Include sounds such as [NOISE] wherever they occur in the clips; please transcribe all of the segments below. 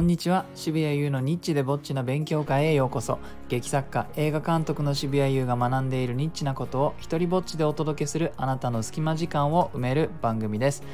こんにちは。渋谷優のニッチでぼっちな勉強会へようこそ。劇作家映画監督の渋谷優が学んでいるニッチなことを一人ぼっちでお届けするあなたの隙間時間を埋める番組です。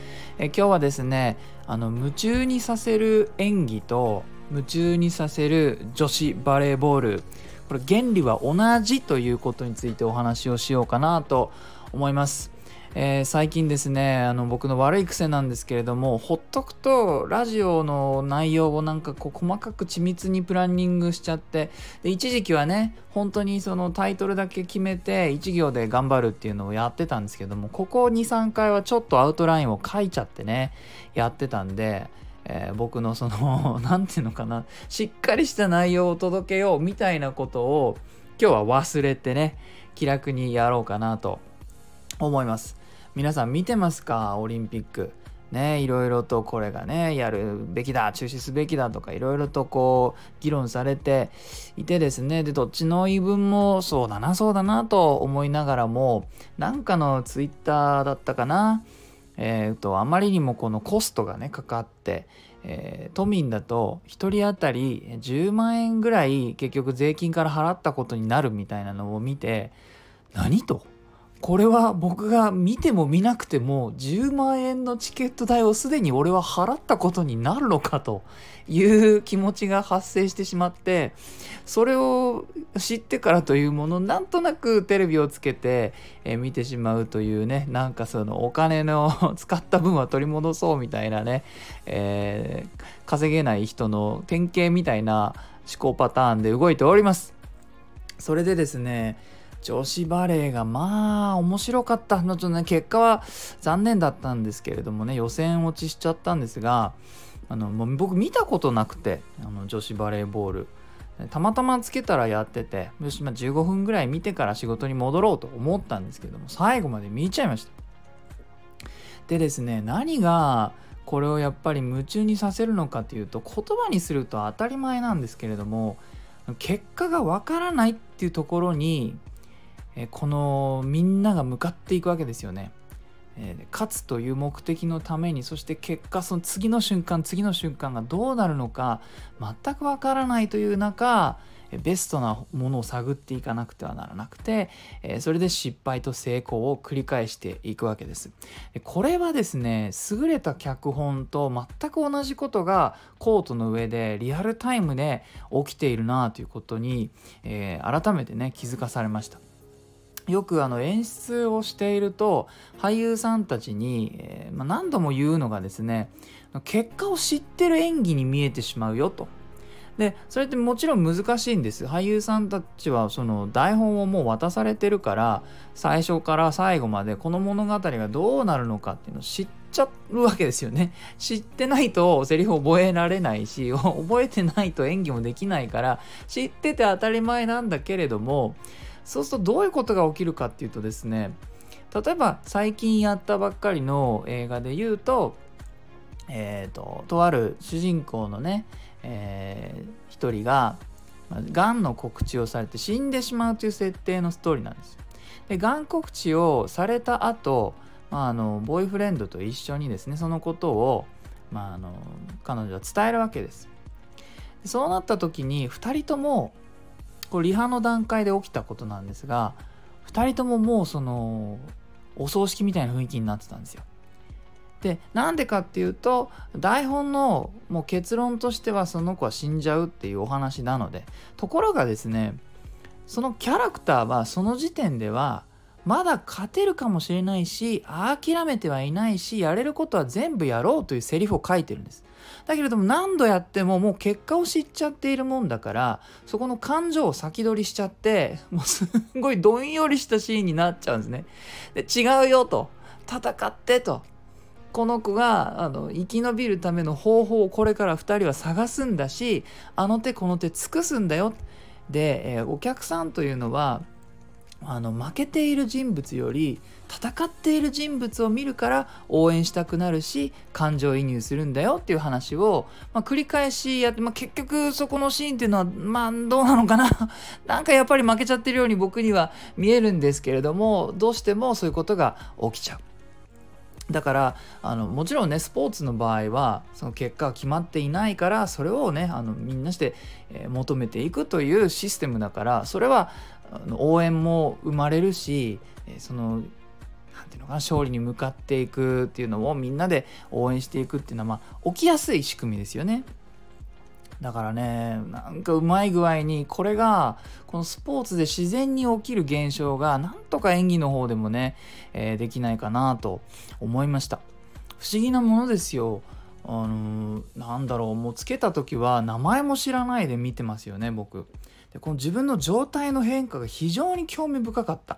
え今日はですねあの夢中にさせる演技と夢中にさせる女子バレーボール。これ原理は同じということについてお話をしようかなと思います。えー、最近ですねあの僕の悪い癖なんですけれどもほっとくとラジオの内容をなんかこう細かく緻密にプランニングしちゃってで一時期はね本当にそのタイトルだけ決めて1行で頑張るっていうのをやってたんですけどもここ23回はちょっとアウトラインを書いちゃってねやってたんでえー、僕のその [LAUGHS] 何て言うのかなしっかりした内容を届けようみたいなことを今日は忘れてね気楽にやろうかなと思います。皆さん見てますか？オリンピック。ね、いろいろとこれがね、やるべきだ、中止すべきだとか、いろいろとこう、議論されていてですね、で、どっちの言い分もそうだな、そうだなと思いながらも、なんかのツイッターだったかな、えっ、ー、と、あまりにもこのコストがね、かかって、えー、都民だと1人当たり10万円ぐらい結局税金から払ったことになるみたいなのを見て、何と？これは僕が見ても見なくても10万円のチケット代をすでに俺は払ったことになるのかという気持ちが発生してしまってそれを知ってからというものなんとなくテレビをつけて、え見てしまうというねなんかそのお金の使った分は取り戻そうみたいなね、えー、稼げない人の典型みたいな思考パターンで動いております。それでですね女子バレーがまあ面白かったのちょっとね結果は残念だったんですけれどもね予選落ちしちゃったんですがあのもう僕見たことなくてあの女子バレーボール。たまたまつけたらやっててよし、まあ、15分ぐらい見てから仕事に戻ろうと思ったんですけども最後まで見ちゃいました。でですね何がこれをやっぱり夢中にさせるのかっていうと言葉にすると当たり前なんですけれども結果がわからないっていうところにえこのみんなが向かっていくわけですよね。え勝つという目的のためにそして結果その次の瞬間次の瞬間がどうなるのか全くわからないという中ベストなものを探っていかなくてはならなくてそれで失敗と成功を繰り返していくわけですこれはですね優れた脚本と全く同じことがコートの上でリアルタイムで起きているなということに、改めてね気づかされましたよくあの演出をしていると俳優さんたちに、え、ま、何度も言うのがですね結果を知ってる演技に見えてしまうよと。でそれってもちろん難しいんです俳優さんたちはその台本をもう渡されてるから最初から最後までこの物語がどうなるのかっていうのを知っちゃうわけですよね知ってないとセリフ覚えられないし [LAUGHS] 覚えてないと演技もできないから知ってて当たり前なんだけれどもそうするとどういうことが起きるかっていうとですね例えば最近やったばっかりの映画で言うとえーと、とある主人公のね、えー、一人ががんの告知をされて死んでしまうという設定のストーリーなんですよ。でがん告知をされた後、まああのボーイフレンドと一緒にですねそのことを、まあ、あの彼女は伝えるわけです。そうなった時に2人ともこれリハの段階で起きたことなんですが2人とももうそのお葬式みたいな雰囲気になってたんですよ。でなんでかっていうと台本のもう結論としてはその子は死んじゃうっていうお話なのでところがですねそのキャラクターはその時点ではまだ勝てるかもしれないし諦めてはいないしやれることは全部やろうというセリフを書いてるんです。だけれども何度やってももう結果を知っちゃっているもんだからそこの感情を先取りしちゃってもうすんごいどんよりしたシーンになっちゃうんですね。で違うよと。戦ってと。この子があの生き延びるための方法をこれから2人は探すんだしあの手この手尽くすんだよ。で、えー、お客さんというのはあの負けている人物より戦っている人物を見るから応援したくなるし感情移入するんだよっていう話を、まあ、繰り返しやって、まあ、結局そこのシーンっていうのはまあどうなのかな？[LAUGHS] なんかやっぱり負けちゃってるように僕には見えるんですけれどもどうしてもそういうことが起きちゃう。だからあのもちろんねスポーツの場合はその結果が決まっていないからそれをねあのみんなして、えー、求めていくというシステムだからそれは応援も生まれるし、そのなんていうのかな勝利に向かっていくっていうのをみんなで応援していくっていうのは、まあ、起きやすい仕組みですよね。だからねなんかうまい具合にこれがこのスポーツで自然に起きる現象がなんとか演技の方でもね、えー、できないかなと思いました。不思議なものですよ。あのー、なんだろうもうつけた時は名前も知らないで見てますよね僕。でこの自分の状態の変化が非常に興味深かった。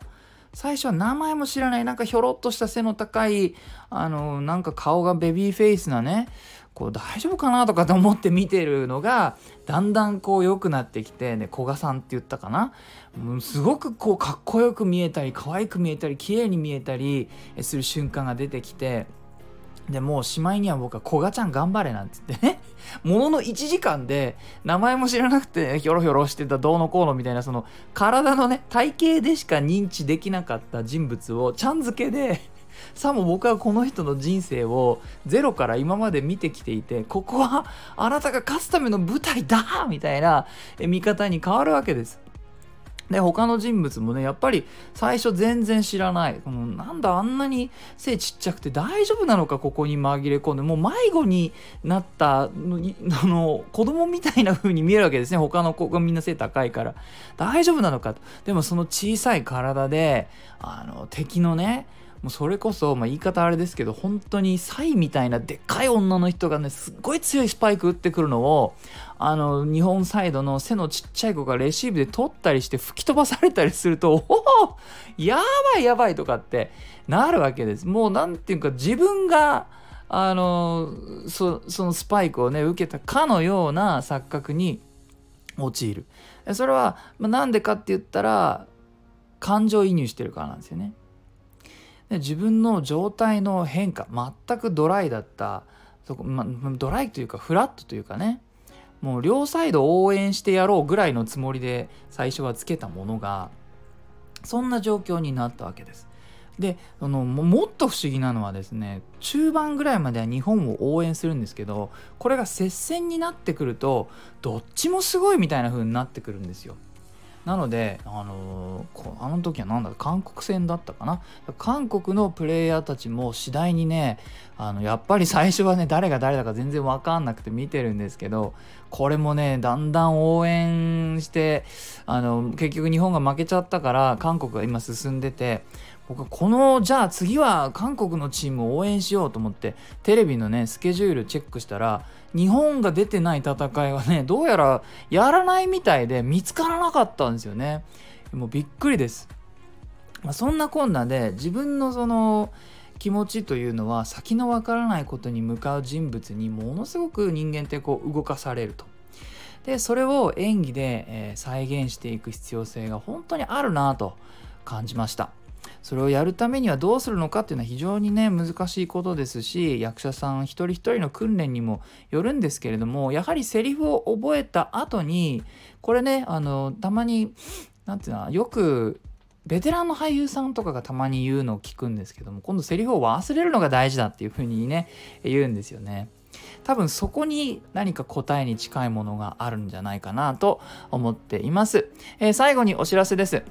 最初は名前も知らないなんかひょろっとした背の高いあの、なんか顔がベビーフェイスなねこう大丈夫かなとかと思って見てるのがだんだんこう良くなってきてね古賀さんって言ったかな。もうすごくこうかっこよく見えたり可愛く見えたり綺麗に見えたりする瞬間が出てきてでもうしまいには僕は「古賀ちゃん頑張れ」なんつってね [LAUGHS] ものの1時間で名前も知らなくてひょろひょろしてたどうのこうのみたいなその体のね体型でしか認知できなかった人物をちゃん付けで [LAUGHS] さも僕はこの人の人生をゼロから今まで見てきていてここはあなたが勝つための舞台だみたいな見方に変わるわけです。で他の人物もねやっぱり最初全然知らない。このなんだあんなに背ちっちゃくて大丈夫なのかここに紛れ込んでもう迷子になったのあの子供みたいな風に見えるわけですね。他の子がみんな背高いから。大丈夫なのかと。でもその小さい体であの敵のねもうそれこそ、まあ、言い方あれですけど本当にサイみたいなでっかい女の人がねすっごい強いスパイク打ってくるのをあの日本サイドの背のちっちゃい子がレシーブで取ったりして吹き飛ばされたりするとおおやばいやばいとかってなるわけです。もう何ていうか自分があのそのスパイクをね受けたかのような錯覚に陥る。それはま何でかって言ったら感情移入してるからなんですよね。で自分の状態の変化全くドライだったそこ、ま、ドライというかフラットというかねもう両サイド応援してやろうぐらいのつもりで最初はつけたものがそんな状況になったわけです。であのもっと不思議なのはですね中盤ぐらいまでは日本を応援するんですけどこれが接戦になってくるとどっちもすごいみたいな風になってくるんですよ。なので、あのー、あの時は何だ韓国戦だったかな？韓国のプレイヤーたちも次第にねあのやっぱり最初はね誰が誰だか全然分かんなくて見てるんですけどこれもねだんだん応援してあの結局日本が負けちゃったから韓国が今進んでて僕はこのじゃあ次は韓国のチームを応援しようと思ってテレビのねスケジュールチェックしたら日本が出てない戦いはねどうやらやらないみたいで見つからなかったんですよね。もうびっくりです、まあ、そんなこんなで自分のその気持ちというのは先のわからないことに向かう人物にものすごく人間ってこう動かされると。でそれを演技で、え、再現していく必要性が本当にあるなと感じました。それをやるためにはどうするのかっていうのは非常にね難しいことですし役者さん一人一人の訓練にもよるんですけれどもやはりセリフを覚えた後にこれねあのたまに何て言うのよくベテランの俳優さんとかがたまに言うのを聞くんですけども今度セリフを忘れるのが大事だっていうふうにね言うんですよね。多分そこに何か答えに近いものがあるんじゃないかなと思っています。えー、最後にお知らせです。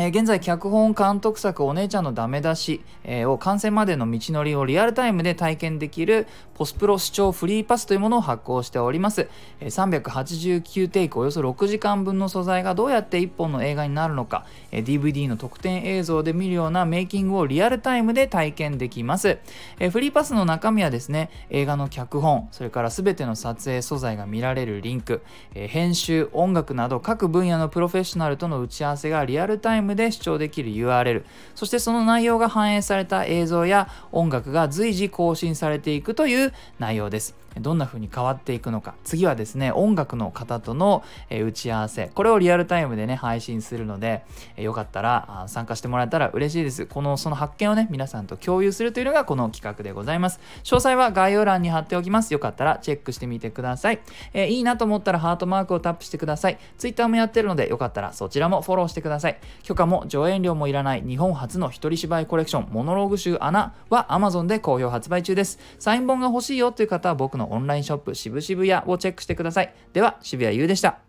え、現在脚本監督作お姉ちゃんのダメ出し、え、を完成までの道のりをリアルタイムで体験できるポスプロ視聴フリーパスというものを発行しております、え、389テイクおよそ6時間分の素材がどうやって1本の映画になるのか、え、DVD の特典映像で見るようなメイキングをリアルタイムで体験できます、え、フリーパスの中身はですね映画の脚本それから全ての撮影素材が見られるリンク、え、編集音楽など各分野のプロフェッショナルとの打ち合わせがリアルタイムムで視聴できる URL そしてその内容が反映された映像や音楽が随時更新されていくという内容です。どんな風に変わっていくのか。次はですね音楽の方との、打ち合わせ。これをリアルタイムでね配信するので、よかったら参加してもらえたら嬉しいです。このその発見をね皆さんと共有するというのがこの企画でございます。詳細は概要欄に貼っておきます。よかったらチェックしてみてください、え、いいなと思ったらハートマークをタップしてください。Twitter もやってるのでよかったらそちらもフォローしてください。許可も上演料もいらない日本初の一人芝居コレクションモノローグ集穴は Amazon で好評発売中です。サイン本が欲しいよという方は僕のオンラインショップ渋々屋をチェックしてください。では渋谷優でした。